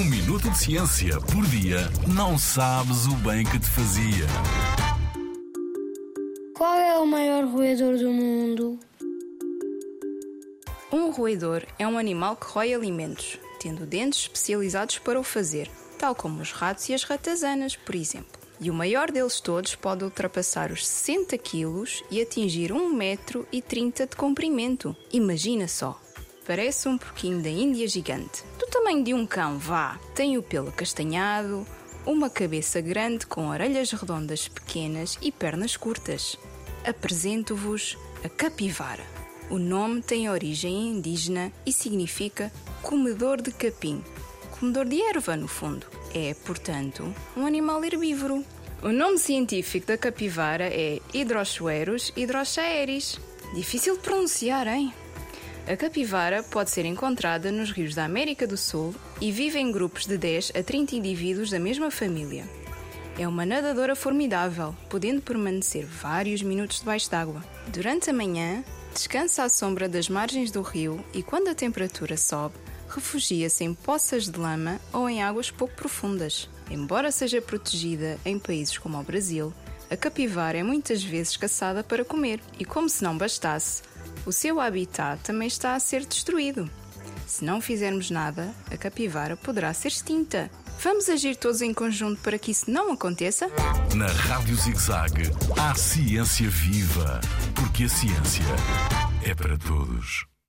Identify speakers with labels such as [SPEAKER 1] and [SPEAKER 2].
[SPEAKER 1] Um minuto de ciência por dia não sabes o bem que te fazia.
[SPEAKER 2] Qual é o maior roedor do mundo?
[SPEAKER 3] Um roedor é um animal que rói alimentos, tendo dentes especializados para o fazer, tal como os ratos e as ratazanas, por exemplo. E o maior deles todos pode ultrapassar os 60 kg e atingir 1,30 metro e 30 de comprimento. Imagina só! Parece um porquinho da Índia gigante. Do tamanho de um cão, vá! Tem o pelo castanhado, uma cabeça grande com orelhas redondas pequenas e pernas curtas. Apresento-vos a capivara. O nome tem origem indígena e significa comedor de capim, comedor de erva, no fundo. É, portanto, um animal herbívoro. O nome científico da capivara é Hydrochoerus hydrochaeris. Difícil de pronunciar, hein? A capivara pode ser encontrada nos rios da América do Sul e vive em grupos de 10 a 30 indivíduos da mesma família. É uma nadadora formidável, podendo permanecer vários minutos debaixo d'água. Durante a manhã, descansa à sombra das margens do rio e, quando a temperatura sobe, refugia-se em poças de lama ou em águas pouco profundas. Embora seja protegida em países como o Brasil, a capivara é muitas vezes caçada para comer e, como se não bastasse, o seu habitat também está a ser destruído. Se não fizermos nada, a capivara poderá ser extinta. Vamos agir todos em conjunto para que isso não aconteça?
[SPEAKER 1] Na Rádio ZigZag, há ciência viva, porque a ciência é para todos.